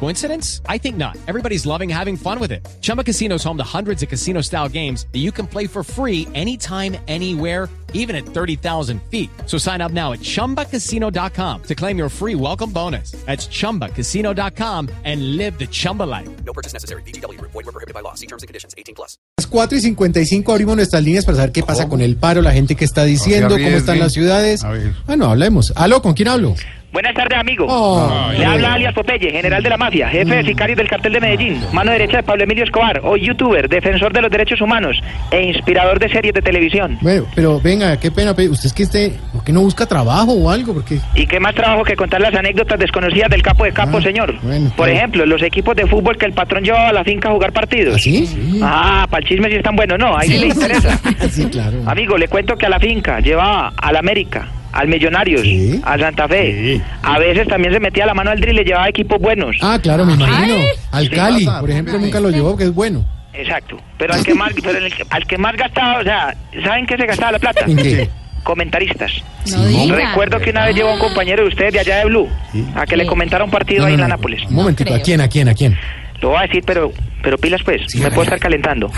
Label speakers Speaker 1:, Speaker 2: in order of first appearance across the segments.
Speaker 1: Coincidence? I think not. Everybody's loving having fun with it. Chumba Casino is home to hundreds of casino style games that you can play for free anytime, anywhere, even at 30,000 feet. So sign up now at chumbacasino.com to claim your free welcome bonus. That's chumbacasino.com and live the Chumba life.
Speaker 2: No purchase necessary. BGW. Void were prohibited by law. See terms and conditions. 18 plus.
Speaker 3: Las 4 y 55 abrimos nuestras líneas para saber qué pasa con el paro, la gente que está diciendo,
Speaker 4: Arriesgue.
Speaker 3: cómo están las ciudades. Bueno, ah, hablemos. ¿Aló? ¿Con quién hablo?
Speaker 5: Buenas tardes, amigo.
Speaker 3: Oh,
Speaker 5: Le habla alias Popeye, general de la mafia, jefe de sicarios del cartel de Medellín, mano derecha de Pablo Emilio Escobar, hoy youtuber, defensor de los derechos humanos e inspirador de series de televisión.
Speaker 3: Bueno, pero venga, qué pena. pe- ¿Usted es que este, por qué no busca trabajo o algo? Porque
Speaker 5: ¿Y qué más trabajo que contar las anécdotas desconocidas del capo de capo,
Speaker 3: Ah,
Speaker 5: señor?
Speaker 3: bueno,
Speaker 5: Por
Speaker 3: claro.
Speaker 5: ejemplo, los equipos de fútbol que el patrón llevaba a la finca a jugar partidos.
Speaker 3: ¿así?
Speaker 5: Ah, para el chisme sí están buenos, no, ahí sí le interesa.
Speaker 3: sí, claro.
Speaker 5: Amigo, le cuento que a la finca llevaba al América, al Millonarios,
Speaker 3: Sí.
Speaker 5: a Santa Fe.
Speaker 3: Sí.
Speaker 5: A veces también se metía la mano al drill y le llevaba equipos buenos.
Speaker 3: Ah, claro, me imagino. Al
Speaker 5: Sí.
Speaker 3: Cali, por ejemplo, nunca lo llevó, que es bueno.
Speaker 5: Exacto. Pero al que más, pero el que- al que más gastaba, o sea, ¿saben qué se gastaba la plata?
Speaker 3: ¿En qué?
Speaker 5: Comentaristas.
Speaker 6: No.
Speaker 5: Recuerdo que una vez llevó a un compañero de ustedes de allá de Blue a que le comentara un partido
Speaker 3: No,
Speaker 5: ahí
Speaker 3: no,
Speaker 5: en la. Nápoles.
Speaker 3: Un momentito, ¿a quién, a quién, a quién?
Speaker 5: Lo voy a decir, pero, pero pilas pues,
Speaker 3: Sí,
Speaker 5: me puedo estar calentando.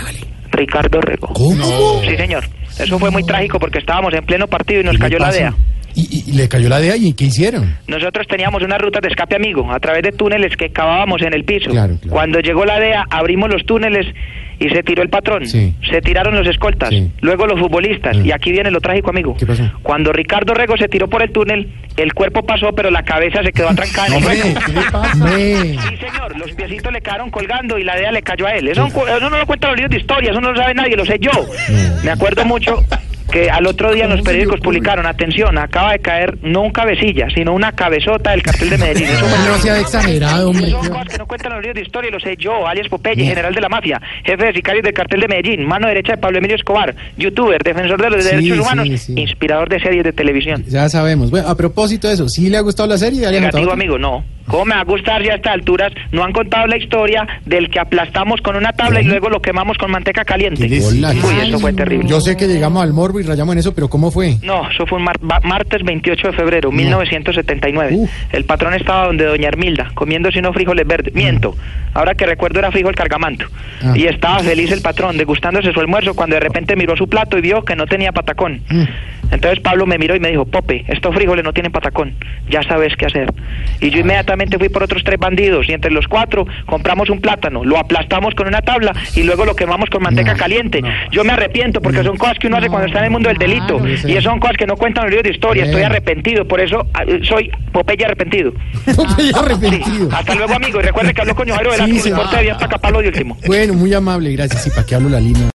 Speaker 5: Ricardo Rego.
Speaker 3: ¿Cómo?
Speaker 5: Sí, señor. Eso fue muy trágico porque estábamos en pleno partido y nos
Speaker 3: ¿Qué le
Speaker 5: cayó la? DEA.
Speaker 3: ¿Y, le cayó la DEA y qué hicieron?
Speaker 5: Nosotros teníamos unas rutas de escape amigo a través de túneles que cavábamos en el piso.
Speaker 3: Claro, claro.
Speaker 5: Cuando llegó la DEA, abrimos los túneles y se tiró el patrón.
Speaker 3: Sí.
Speaker 5: Se tiraron los escoltas,
Speaker 3: Sí.
Speaker 5: luego los futbolistas. Y aquí viene lo trágico, amigo.
Speaker 3: ¿Qué pasó?
Speaker 5: Cuando Ricardo Rego se tiró por el túnel, el cuerpo pasó, pero la cabeza se quedó atrancada en el hueco.
Speaker 3: ¿qué le pasa?
Speaker 5: Sí, señor, los piecitos le quedaron colgando y la DEA le cayó a él. Eso, eso no lo cuentan los libros de historia, eso no lo sabe nadie, lo sé yo. Me acuerdo mucho que al otro día en los periódicos publicaron, atención, acaba de caer no un cabecilla, sino una cabezota del cartel de Medellín. Eso
Speaker 3: No sea exagerado, hombre.
Speaker 5: son cosas que no cuentan los libros de historia, lo sé yo, alias Popeye, general de la mafia, jefe de sicarios del cartel de Medellín, mano derecha de Pablo Emilio Escobar, youtuber, defensor de los
Speaker 3: Sí,
Speaker 5: derechos humanos,
Speaker 3: sí.
Speaker 5: inspirador de series de televisión.
Speaker 3: Ya sabemos. Bueno, a propósito de eso, ¿sí le ha gustado la serie? ¿Ya le ha
Speaker 5: Negativo, amigo, no. ¿Cómo me va a gustar si a estas alturas no han contado la historia del que aplastamos con una tabla y luego lo quemamos con manteca caliente?
Speaker 3: ¿Qué les- Hola,
Speaker 5: Uy, eso fue terrible.
Speaker 3: Yo sé que llegamos al morbo y rayamos en eso, pero ¿cómo fue?
Speaker 5: No, eso fue un mar- martes 28 de febrero, 1979.
Speaker 3: Uf.
Speaker 5: El patrón estaba donde doña Hermilda, comiéndose unos frijoles verdes. Miento, ahora que recuerdo era frijol cargamanto.
Speaker 3: Ah.
Speaker 5: Y estaba feliz el patrón, degustándose su almuerzo, cuando de repente miró su plato y vio que no tenía patacón.
Speaker 3: Mm.
Speaker 5: Entonces Pablo me miró y me dijo, Pope, estos frijoles no tienen patacón, ya sabes qué hacer. Y yo inmediatamente fui por otros tres bandidos y entre los cuatro compramos un plátano, lo aplastamos con una tabla y luego lo quemamos con manteca
Speaker 3: No,
Speaker 5: caliente. Yo me arrepiento porque son cosas que uno hace cuando está en el mundo del delito
Speaker 3: claro,
Speaker 5: y son cosas que no cuentan los libros de historia. Estoy
Speaker 3: Bueno.
Speaker 5: arrepentido, por eso ah, eh, soy Popeye arrepentido.
Speaker 3: Popeye
Speaker 5: Sí.
Speaker 3: arrepentido.
Speaker 5: Hasta luego, amigo. Y recuerde que habló con Jairo
Speaker 3: Sí,
Speaker 5: Velázquez,
Speaker 3: sí.
Speaker 5: de bien de último.
Speaker 3: Bueno, muy amable, gracias. ¿Y para qué hablo la línea?